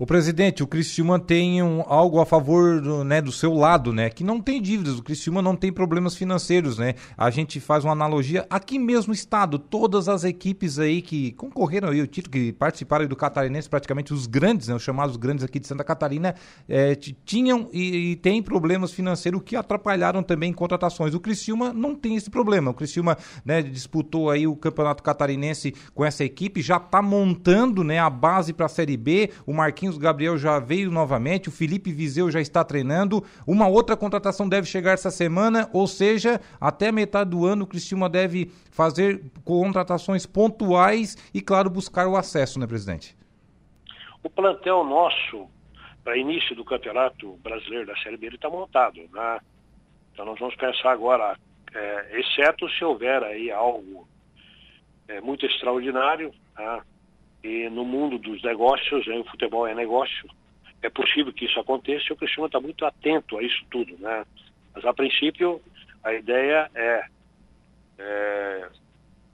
O presidente, o Criciúma tem um, algo a favor do, né, do seu lado, né? Que não tem dívidas, o Criciúma não tem problemas financeiros, né? A gente faz uma analogia aqui mesmo estado, todas as equipes aí que concorreram aí o título, que participaram do Catarinense, praticamente os grandes, né, os chamados grandes aqui de Santa Catarina, é, tinham e, e têm problemas financeiros que atrapalharam também contratações. O Criciúma não tem esse problema. O Criciúma né, disputou aí o Campeonato Catarinense com essa equipe, já está montando né, a base para a Série B. O Marquinhos Gabriel já veio novamente, o Felipe Viseu já está treinando. Uma outra contratação deve chegar essa semana, ou seja, até metade do ano o Cristiúma deve fazer contratações pontuais e, claro, buscar o acesso, né, presidente? O plantel nosso, para início do Campeonato Brasileiro da Série B, ele está montado, né? Então nós vamos pensar agora, é, exceto se houver aí algo é, muito extraordinário, tá? E no mundo dos negócios, o futebol é negócio, é possível que isso aconteça e o Cristiano está muito atento a isso tudo. Né? Mas, a princípio, a ideia é, é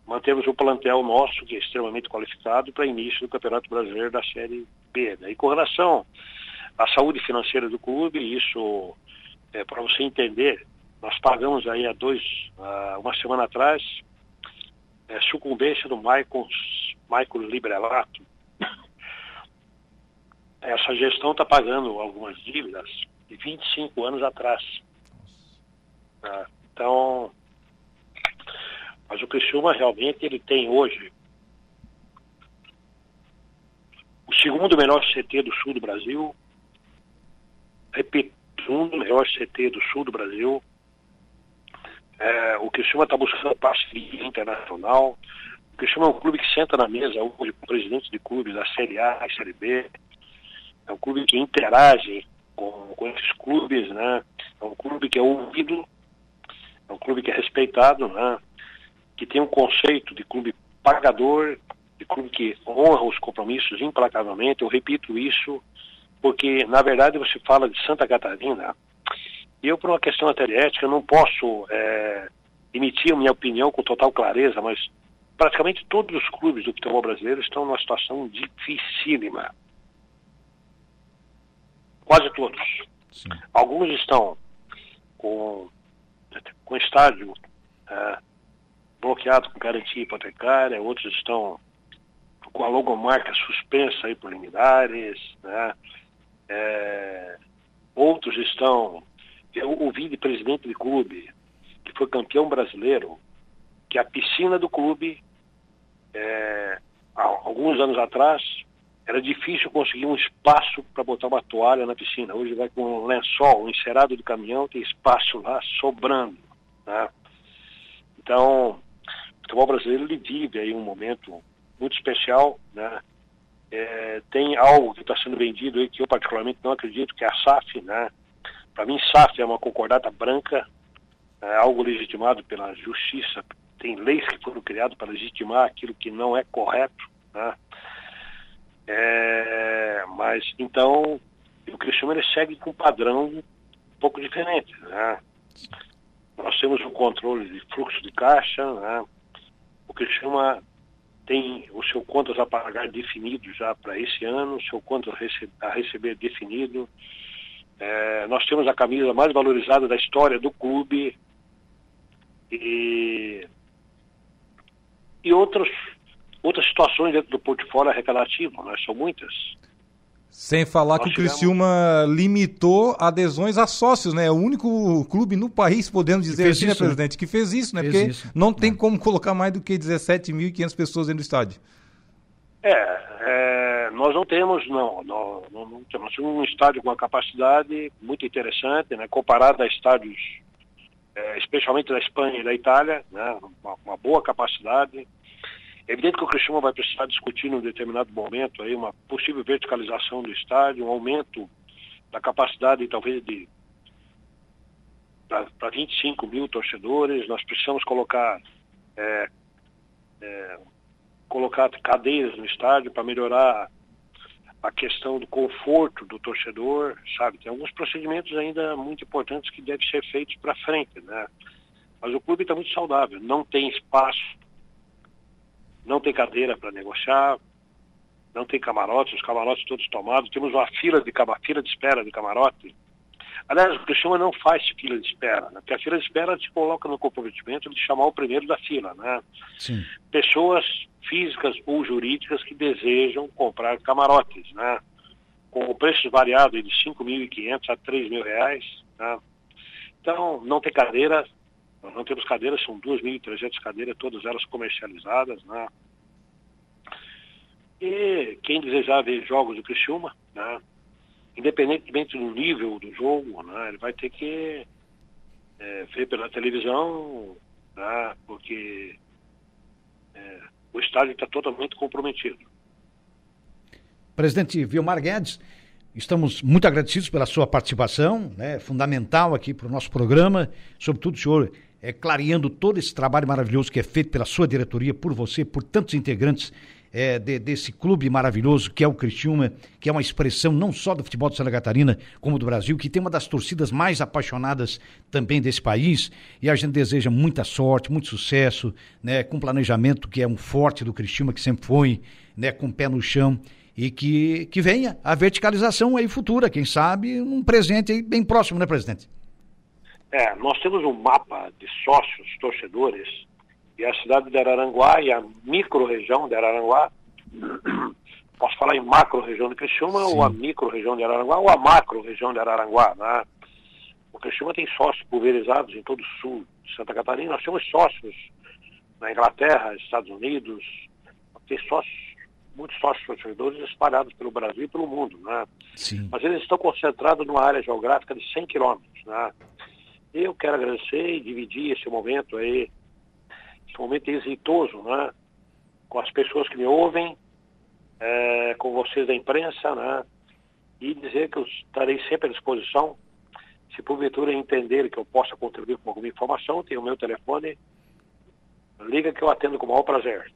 mantermos o plantel nosso, que é extremamente qualificado, para início do Campeonato Brasileiro da Série B. Né? E com relação à saúde financeira do clube, isso, é, para você entender, nós pagamos aí há dois, uma semana atrás, é, sucumbência do Michael, Michael Librelato. Essa gestão está pagando algumas dívidas de 25 anos atrás. Ah, então, mas o Criciúma realmente ele tem hoje o segundo melhor CT do sul do Brasil, repito, o segundo melhor CT do sul do Brasil, é, o Criciúma está buscando parceria internacional. O Criciúma é um clube que senta na mesa hoje com presidentes de clubes da Série A e Série B. É um clube que interage com, com esses clubes, né? É um clube que é ouvido, é um clube que é respeitado, né? Que tem um conceito de clube pagador, de clube que honra os compromissos implacavelmente. Eu repito isso porque, na verdade, você fala de Santa Catarina, eu, por uma questão até ética, não posso é, emitir a minha opinião com total clareza, mas praticamente todos os clubes do futebol brasileiro estão numa situação dificílima. Quase todos. Sim. Alguns estão com, com estádio é, bloqueado com garantia hipotecária, outros estão com a logomarca suspensa aí por liminares, né? É, outros estão eu ouvi de presidente de clube, que foi campeão brasileiro, que a piscina do clube, é, alguns anos atrás, era difícil conseguir um espaço para botar uma toalha na piscina. Hoje vai com um lençol, um encerado de caminhão, tem espaço lá sobrando. Né? Então, o futebol brasileiro vive aí um momento muito especial, né? É, tem algo que está sendo vendido aí que eu particularmente não acredito, que é a SAF, né? Para mim, SAF é uma concordata branca, é algo legitimado pela justiça. Tem leis que foram criadas para legitimar aquilo que não é correto. Né? É, mas então o Criciúma ele segue com um padrão um pouco diferente. Né? Nós temos um controle de fluxo de caixa, né? o Criciúma tem o seu contas a pagar definido já para esse ano, o seu contas a receber definido. É, nós temos a camisa mais valorizada da história do clube e, e outros, outras situações dentro do portfólio arrecadativo, né? são muitas. Sem falar Nós que o Criciúma limitou adesões a sócios, né? É o único clube no país, podemos dizer assim, né, isso, né, presidente, que fez isso, né? Fez Porque isso. não tem é. como colocar mais do que 17.500 pessoas dentro do estádio. É, é, nós não temos, não, não, não, não temos um estádio com uma capacidade muito interessante, né? Comparado a estádios, é, especialmente da Espanha e da Itália, né? Uma, uma boa capacidade. É evidente que o Cristiano vai precisar discutir num determinado momento aí uma possível verticalização do estádio, um aumento da capacidade talvez de para 25 mil torcedores. Nós precisamos colocar é, é, colocar cadeiras no estádio para melhorar a questão do conforto do torcedor, sabe? Tem alguns procedimentos ainda muito importantes que devem ser feitos para frente, né? Mas o clube está muito saudável, não tem espaço não tem cadeira para negociar, não tem camarotes, os camarotes todos tomados, temos uma fila de, fila de espera de camarote. Aliás, o Criciúma não faz fila de espera, né? porque a fila de espera te coloca no comprometimento de chamar o primeiro da fila, né? Sim. Pessoas físicas ou jurídicas que desejam comprar camarotes, né? Com o preço variado de 5.500 a 3.000 reais, né? Então, não tem cadeira, não temos cadeiras, são 2.300 cadeiras, todas elas comercializadas, né? E quem desejar ver jogos do Criciúma, né? Independentemente do nível do jogo, né? Ele vai ter que é, ver pela televisão, né? Porque é, o estádio está totalmente comprometido. Presidente Vilmar Guedes, Estamos muito agradecidos pela sua participação, né? fundamental aqui para o nosso programa. Sobretudo, senhor é, clareando todo esse trabalho maravilhoso que é feito pela sua diretoria, por você, por tantos integrantes é, de, desse clube maravilhoso que é o Criciúma, que é uma expressão não só do futebol de Santa Catarina, como do Brasil, que tem uma das torcidas mais apaixonadas também desse país. E a gente deseja muita sorte, muito sucesso, né, com planejamento que é um forte do Criciúma, que sempre foi, né, com o pé no chão e que, que venha a verticalização aí futura, quem sabe um presente aí bem próximo, né, presidente? É, nós temos um mapa de sócios, torcedores, e a cidade de Araranguá e a micro-região de Araranguá, posso falar em macro-região de Criciúma, Sim. ou a micro-região de Araranguá, ou a macro-região de Araranguá, né? O Criciúma tem sócios pulverizados em todo o sul de Santa Catarina, nós temos sócios na Inglaterra, Estados Unidos, tem sócios, muitos sócios torcedores espalhados pelo Brasil e pelo mundo, né? Sim. Mas eles estão concentrados numa área geográfica de 100 quilômetros, né? Eu quero agradecer e dividir esse momento aí, esse momento exitoso, né? Com as pessoas que me ouvem, é, com vocês da imprensa, né? E dizer que eu estarei sempre à disposição. Se porventura entender que eu possa contribuir com alguma informação, tem o meu telefone. Liga que eu atendo com o maior prazer.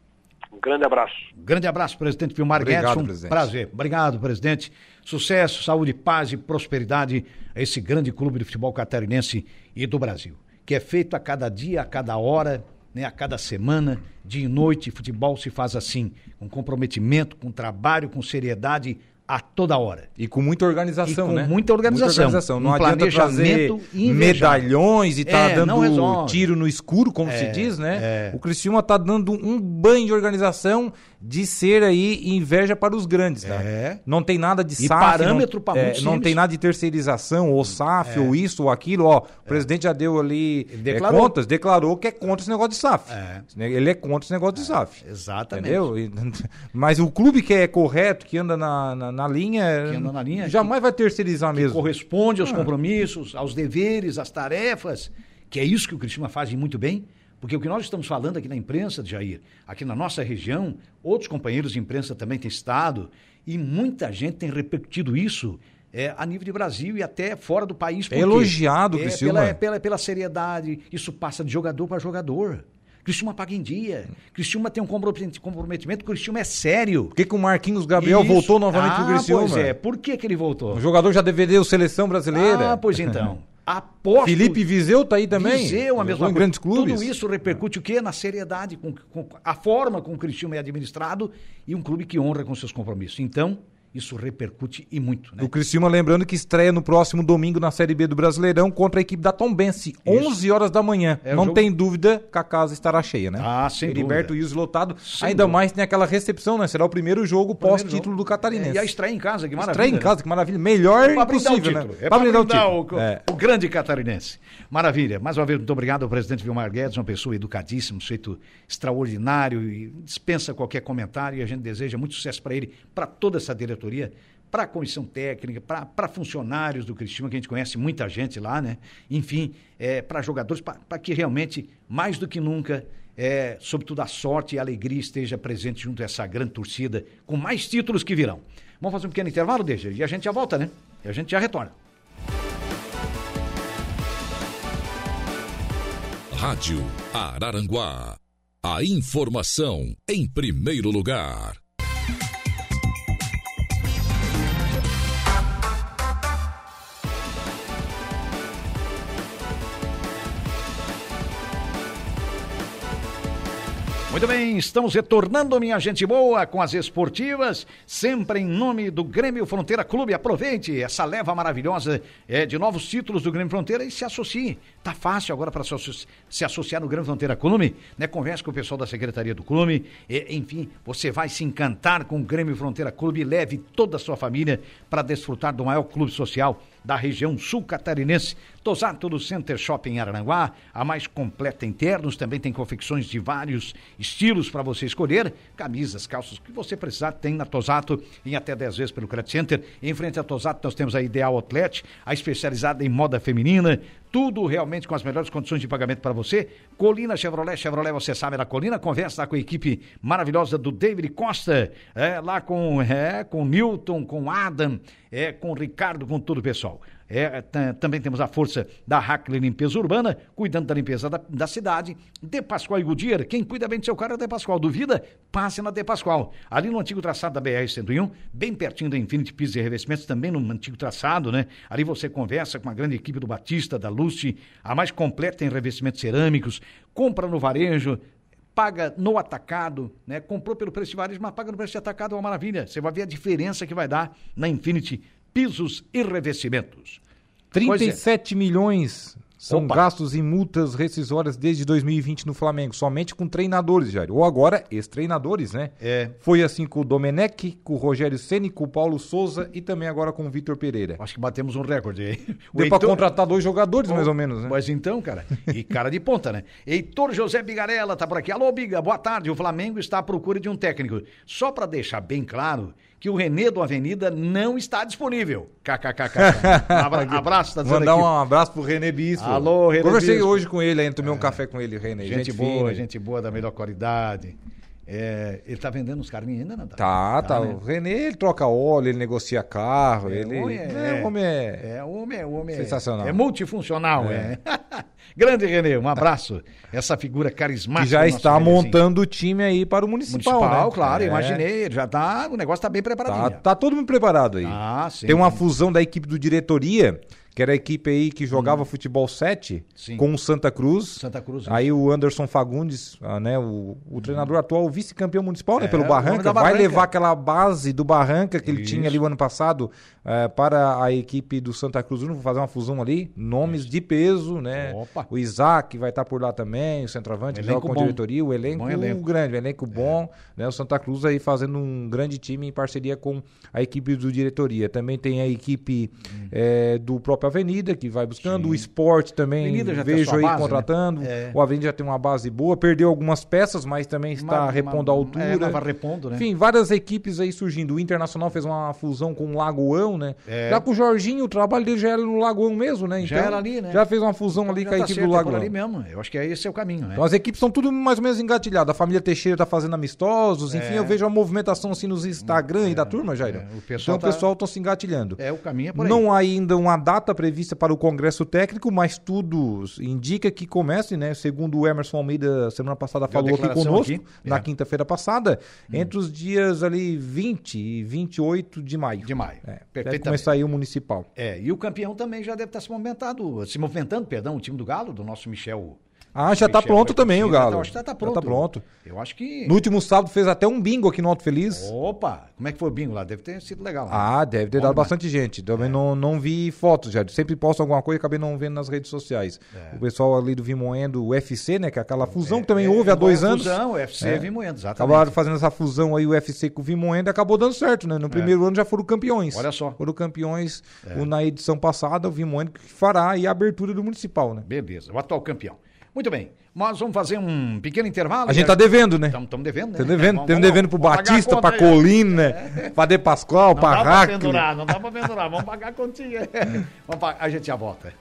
Um grande abraço. Grande abraço, presidente Vilmar Obrigado, Guedes. Um presidente. prazer. Obrigado, presidente. Sucesso, saúde, paz e prosperidade a esse grande clube de futebol catarinense e do Brasil. Que é feito a cada dia, a cada hora, né, a cada semana, dia e noite. Futebol se faz assim, com comprometimento, com trabalho, com seriedade a toda hora. E com muita organização, e com né? Muita organização. Muita organização. Não um adianta trazer medalhões e tá é, dando tiro no escuro, como é, se diz, né? É. O Criciúma tá dando um banho de organização de ser aí inveja para os grandes, tá? É. Não tem nada de e SAF. parâmetro para é, Não tem nada de terceirização, ou SAF, é. ou isso, ou aquilo. Ó, o é. presidente já deu ali é, declarou. contas, declarou que é contra esse negócio de SAF. É. Ele é contra esse negócio de SAF. Exatamente. Entendeu? Mas o clube que é correto, que anda na, na, na linha, que anda na linha jamais vai terceirizar mesmo. corresponde aos ah. compromissos, aos deveres, às tarefas, que é isso que o Cristina faz muito bem. Porque o que nós estamos falando aqui na imprensa, Jair, aqui na nossa região, outros companheiros de imprensa também têm estado, e muita gente tem repercutido isso é, a nível de Brasil e até fora do país. É elogiado, é, Criciúma. Pela, pela, pela seriedade, isso passa de jogador para jogador. Criciúma paga em dia. Criciúma tem um comprometimento, Criciúma é sério. Por que, que o Marquinhos Gabriel Isso. voltou novamente ah, pro Criciúma? Pois é, por que, que ele voltou? O jogador já DVD o Seleção Brasileira. Ah, pois então. Aposto. Felipe Viseu tá aí também. Viseu, a mesma coisa. grandes clubes. Tudo isso repercute o quê? Na seriedade, com, com a forma como o Criciúma é administrado e um clube que honra com seus compromissos. Então, isso repercute e muito, né? O Criciúma, lembrando que estreia no próximo domingo na Série B do Brasileirão contra a equipe da Tombense, 11 horas da manhã. É, o Não jogo- tem dúvida que a casa estará cheia, né? Ah, sem Heriberto dúvida. Wilson lotado. Sem Ainda dúvida. mais tem aquela recepção, né? Será o primeiro jogo pós-título do Catarinense. É, e a estreia em casa, que maravilha. Estreia em né? casa, que maravilha. Melhor É pra brindar o impossível, título. né? É pra brindar, título. o, É. o grande catarinense. Maravilha. Mais uma vez, muito obrigado ao presidente Vilmar Guedes, uma pessoa educadíssima, um sujeito extraordinário e dispensa qualquer comentário e a gente deseja muito sucesso para ele, para toda essa diretoria, para a comissão técnica, para funcionários do Cristiano, que a gente conhece muita gente lá, né? Enfim, é, para jogadores, para que realmente, mais do que nunca, é, sobretudo a sorte e a alegria esteja presente junto a essa grande torcida, com mais títulos que virão. Vamos fazer um pequeno intervalo, deixa, e a gente já volta, né? E a gente já retorna. Rádio Araranguá. A informação em primeiro lugar. Muito bem, estamos retornando, minha gente boa, com as esportivas, sempre em nome do Grêmio Fronteira Clube. Aproveite essa leva maravilhosa é, de novos títulos do Grêmio Fronteira e se associe. Tá fácil agora para se, associ- se associar no Grêmio Fronteira Clube, né? Converse com o pessoal da Secretaria do Clube. é, enfim, você vai se encantar com o Grêmio Fronteira Clube e leve toda a sua família para desfrutar do maior clube social da região sul catarinense. Tosato do Center Shopping em a mais completa em ternos, também tem confecções de vários estilos para você escolher. Camisas, calças, o que você precisar tem na Tosato em até 10 vezes pelo Credit Center. Em frente à Tosato nós temos a Ideal Outlet, a especializada em moda feminina, tudo realmente com as melhores condições de pagamento para você. Colina Chevrolet, Chevrolet, você sabe, na Colina, conversa lá com a equipe maravilhosa do David Costa, é, lá com, é, com Newton, com Adam, é, com Ricardo, com todo o pessoal. É, tam- também temos a força da Hackley Limpeza Urbana, cuidando da limpeza da, da cidade. De Pascoal e Goodyear, quem cuida bem do seu carro é De Pascoal. Duvida? Passe na De Pascoal. Ali no antigo traçado da BR-101, bem pertinho da Infinity Pisos e Revestimentos, também no antigo traçado, né? Ali você conversa com a grande equipe do Batista, da Luce, a mais completa em revestimentos cerâmicos, compra no varejo, paga no atacado, né? Comprou pelo preço de varejo, mas paga no preço de atacado, é uma maravilha. Você vai ver a diferença que vai dar na Infinity Pisos e Revestimentos. Pois é. 37 milhões são Opa. gastos em multas rescisórias desde 2020 no Flamengo, somente com treinadores, Jair. Ou agora, ex-treinadores, né? É. Foi assim com o Domenech, com o Rogério Ceni, com o Paulo Souza e também agora com o Vitor Pereira. Acho que batemos um recorde aí. Deu pra Heitor- contratar dois jogadores, mais ou menos, né? Pois então, cara. E cara de ponta, né? Heitor José Bigarella tá por aqui. Alô, Biga, boa tarde. O Flamengo está à procura de um técnico. Só para deixar bem claro que o Renê do Avenida não está disponível. KKKK. Abra abraço, tá dizendo Mandar aqui. um abraço pro René Bispo. Alô, René Conversei Bispo. hoje com ele ainda, tomei um café com ele, René. Gente, boa, fina. gente boa da melhor qualidade. É, ele tá vendendo uns carninhos ainda, não Tá, tá. né? O René, ele troca óleo, ele negocia carro, É, ele... homem é- é, o homem é... É, homem, é- homem é- Sensacional. É, multifuncional, é. Grande Renê, um abraço. Essa figura carismática. Que já está montando o time aí para o municipal, Municipal, né? claro, É. imaginei. Já tá, o negócio tá bem Tá, preparadinho. tá todo mundo preparado aí. Ah, sim. Tem uma fusão da equipe do diretoria, que era a equipe aí que jogava futebol 7 Hum. Sim. com o Santa Cruz. Santa Cruz. Aí o Anderson Fagundes, ah, né, o, o treinador atual, o vice-campeão municipal, né, É, pelo o Barranca, vai levar aquela base do Barranca que ele Isso. tinha ali o ano passado eh, para a equipe do Santa Cruz. Vamos fazer uma fusão ali, nomes de peso, né? Opa. O Isaac vai estar por lá também, o centroavante, joga com a diretoria, o elenco, elenco. grande, o elenco bom, né? O Santa Cruz aí fazendo um grande time em parceria com a equipe do diretoria. Também tem a equipe Hum. eh, do próprio Avenida, que vai buscando, o esporte também, Avenida já vejo aí base, né? contratando. É. O Avenida já tem uma base boa, perdeu algumas peças, mas também está Mas- repondo a mas- altura. é, vai repondo, né? Enfim, várias equipes aí surgindo. O Internacional fez uma fusão com o Lagoão, né? É. Já com o Jorginho, o trabalho dele já era no Lagoão mesmo, né? Já Então, era ali, né? Já fez uma fusão ali Já com a tá equipe certo, do é Lagoão. ali mesmo. Eu acho que esse é o caminho, né? Então as equipes estão tudo mais ou menos engatilhadas. A família Teixeira tá fazendo amistosos, enfim, eu vejo a movimentação assim nos Instagram aí da turma, Jair. é, o pessoal então tá- o pessoal tá se engatilhando. É, o caminho é por aí. Não há ainda uma data data prevista para o Congresso Técnico, mas tudo indica que comece, né? Segundo o Emerson Almeida, semana passada, Deu falou aqui conosco, aqui. na É. quinta-feira passada, entre os dias ali 20 e 28 de maio. De maio. É, deve começar aí o municipal. É, e o campeão também já deve estar se movimentado, se movimentando, perdão, o time do Galo, do nosso Michel. Ah, já tá Michel pronto também o Bertocchini. Galo. Acho que já tá pronto. Já tá pronto. Eu acho que. No último sábado fez até um bingo aqui no Alto Feliz. Opa, como é que foi o bingo lá? Deve ter sido legal. Ah, deve ter Bom dado demais. bastante gente. Também não, não vi fotos, já. Sempre posto alguma coisa e acabei não vendo nas redes sociais. O pessoal ali do Vimoendo, o UFC, né? Que é aquela fusão que também É, houve há uma dois anos. Fusão, UFC É. Vimoendo, exatamente. Acabaram fazendo essa fusão aí, o UFC com o Vimoendo, e acabou dando certo, né? No primeiro ano já foram campeões. É. Olha só. É. Foram campeões na edição passada, o Vimoendo que fará aí a abertura do municipal, né? Beleza, o atual campeão. Muito bem, nós vamos fazer um pequeno intervalo. A gente tá devendo, né? Estamos devendo, né? Tá devendo, vamos- devendo pro vamos pagar a Batista, conta pra aí, ó. Colina, pra De Pascoal, Não pra dá pra Rack. pendurar, não dá pra pendurar. Vamos pagar a continha. Vamos pagar, a gente já volta.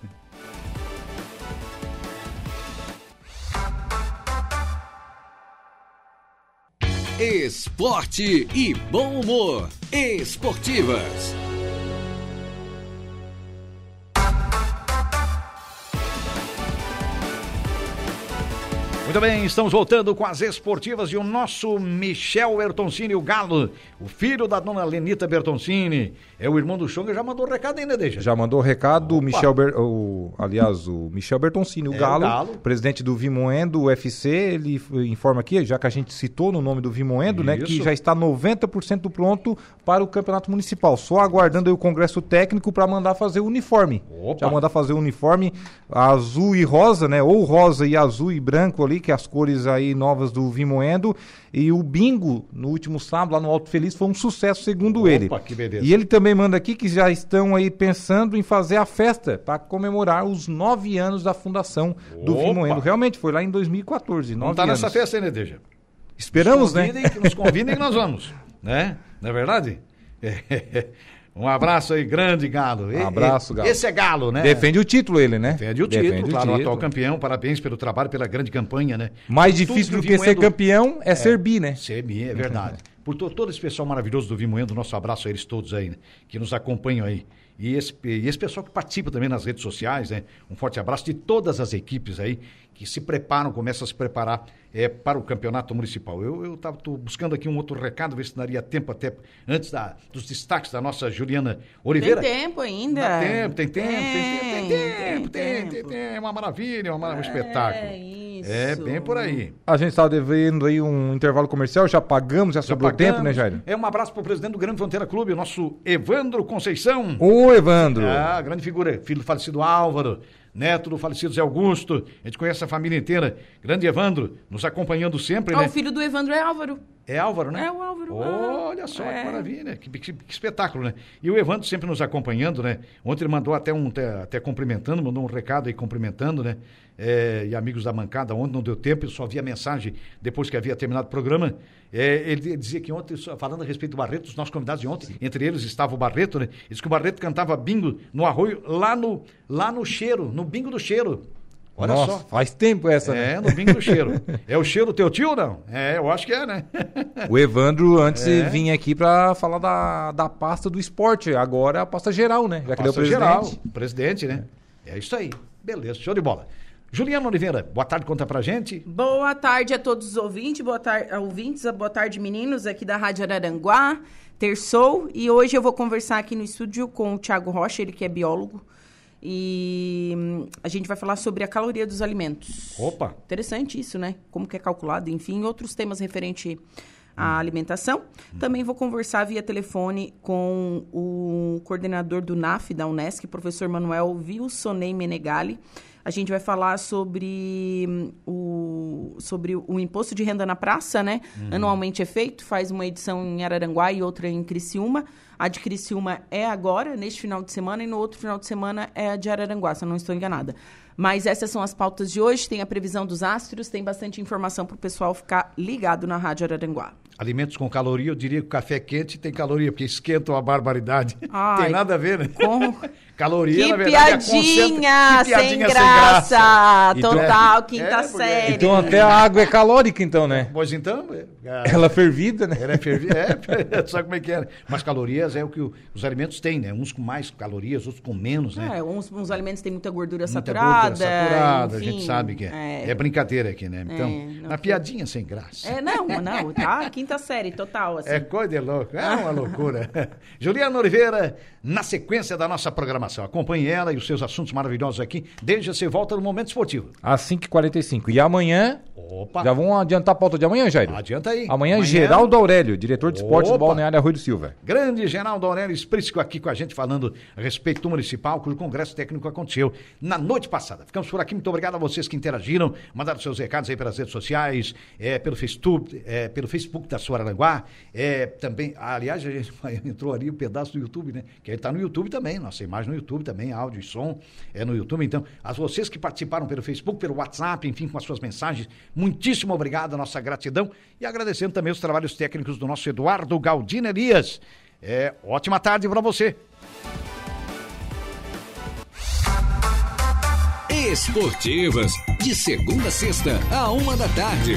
Esporte e bom humor. Esportivas. Muito bem, estamos voltando com as esportivas e o nosso Michel Bertoncini, o Galo, o filho da dona Lenita Bertoncini, é o irmão do Xonga, já mandou recado ainda, deixa. Já mandou recado o Michel, Ber- o, aliás, o Michel Bertoncini, o, É, o Galo, Galo. presidente do Vimoendo UFC, ele informa aqui, já que a gente citou no nome do Vimoendo, né, que Isso. já está 90% pronto para o Campeonato Municipal, só aguardando aí o Congresso Técnico para mandar fazer o uniforme. Opa. Já mandar fazer o uniforme azul e rosa, né, ou rosa e azul e branco ali, que é as cores aí novas do Vimoendo, e o bingo no último sábado lá no Alto Feliz foi um sucesso segundo Opa, ele. que beleza. E ele também manda aqui que já estão aí pensando em fazer a festa para comemorar os nove anos da fundação do Opa. Vimoendo. Realmente, foi lá em 2014, Não tá anos. nessa festa ainda, deixa. Esperamos, né? Convidem, que nos convidem que nós vamos, né? Não é verdade? Um abraço aí, grande Galo. E- abraço, Galo. Esse é Galo, né? Defende o título ele, né? Defende o título, Defende claro, o título. atual campeão. Parabéns pelo trabalho, pela grande campanha, né? Mais Por difícil do que ser campeão é, ser bi, né? CMI, é verdade. Por to- todo esse pessoal maravilhoso do Vimoendo, nosso abraço a eles todos aí, né? Que nos acompanham aí. E esse, e esse pessoal que participa também nas redes sociais, né? Um forte abraço de todas as equipes aí que se preparam, começam a se preparar é, para o campeonato municipal. Eu estava buscando aqui um outro recado, ver se daria tempo até antes da, dos destaques da nossa Juliana Oliveira. Tem tempo ainda. Dá tempo, tem tempo, tem, tempo, tem tempo, tem, tem tem, tempo. tem, uma maravilha, uma maravilha, um espetáculo. É isso. É, bem por aí. A gente estava devendo aí um intervalo comercial, já pagamos, já, Já sobrou pagamos. tempo, né, Jair? É um abraço para o presidente do Grande Fronteira Clube, o nosso Evandro Conceição. Ô, Evandro. Ah, grande figura, filho do falecido Álvaro, neto do falecido Zé Augusto. A gente conhece a família inteira. Grande Evandro, nos acompanhando sempre, Ah, né? o filho do Evandro é Álvaro. É Álvaro, né? É o Álvaro. Olha só, É. que maravilha, que, que- que espetáculo, né? E o Evandro sempre nos acompanhando, né? Ontem ele mandou até um, até, até cumprimentando, mandou um recado aí cumprimentando, né? É, e amigos da mancada, ontem não deu tempo, eu só vi a mensagem depois que havia terminado o programa. É, ele dizia que ontem, falando a respeito do Barreto, os nossos convidados de ontem, entre eles estava o Barreto, né? Ele disse que o Barreto cantava bingo no arroio, lá no, lá no cheiro, no bingo do cheiro. Olha Nossa, só. faz tempo essa, É, né? no bingo do cheiro. É o cheiro do teu tio, não? É, eu acho que é, né? O Evandro antes É. vinha aqui para falar da, da pasta do esporte, agora é a pasta geral, né? Já que ele é Pasta presidente. geral, presidente, né? É isso aí. Beleza, show de bola. Juliana Oliveira, boa tarde, conta pra gente. Boa tarde a todos os ouvintes, boa tarde, ouvintes, boa tarde meninos aqui da Rádio Araranguá, Terçou, e hoje eu vou conversar aqui no estúdio com o Thiago Rocha, ele que é biólogo, e hum, a gente vai falar sobre a caloria dos alimentos. Opa. Interessante isso, né? Como que é calculado, enfim, outros temas referente à alimentação. Também vou conversar via telefone com o coordenador do NAF da Unesc, professor Manuel Wilsonei Menegali. A gente vai falar sobre hum, o, sobre o imposto de renda na praça, né? Anualmente é feito, faz uma edição em Araranguá e outra em Criciúma. A de Criciúma é agora, neste final de semana, e no outro final de semana é a de Araranguá, se eu não estou enganada. Mas essas são as pautas de hoje, tem a previsão dos astros, tem bastante informação para o pessoal ficar ligado na Rádio Araranguá. Alimentos com caloria, eu diria que o café quente tem caloria, porque esquenta uma barbaridade. Ai, tem nada a ver, né? com- Caloria, Que na verdade, é piadinha, concentra- que sem piadinha graça. Então- Total, É, quinta é, mulher. série. Então até a água é calórica, então, né? Pois então, é, Ela fervida, né? Era ferver, é, sabe como é que era. Mas calorias é o que o- os alimentos têm, né? Uns com mais calorias, outros com menos, né? É, uns, uns alimentos têm muita gordura Muita saturada. gordura saturada, a enfim, gente sabe que é. É, É brincadeira aqui, né? Então, É, não piadinha sem graça. É, não, não, tá? Quinta série, total, assim. É coisa de louco, é uma loucura. Juliana Oliveira, na sequência da nossa programação. Acompanhe ela e os seus assuntos maravilhosos aqui. Desde você volta no Momento Esportivo. Às 5h45. E amanhã, Opa, já vamos adiantar a pauta de amanhã, Jair? adianta aí. Amanhã, Geraldo Aurélio, diretor de esportes do. Balneário Arroio do Silva. Grande Geraldo Aurélio Esprícico aqui com a gente falando a respeito do municipal, cujo congresso técnico aconteceu na noite passada. Ficamos por aqui, muito obrigado a vocês que interagiram, mandaram seus recados aí pelas redes sociais, é, pelo, Facebook, é, pelo Facebook da Suaranguá, é, também, aliás, a gente entrou ali um pedaço do YouTube, né? Que está no YouTube também, nossa imagem no YouTube também, áudio e som é no YouTube. Então, a vocês que participaram pelo Facebook, pelo WhatsApp, enfim, com as suas mensagens, muitíssimo obrigado, nossa gratidão e agradecendo também os trabalhos técnicos do nosso Eduardo Galdino Elias. É, ótima tarde para você. Esportivas, de segunda a sexta, a uma da tarde.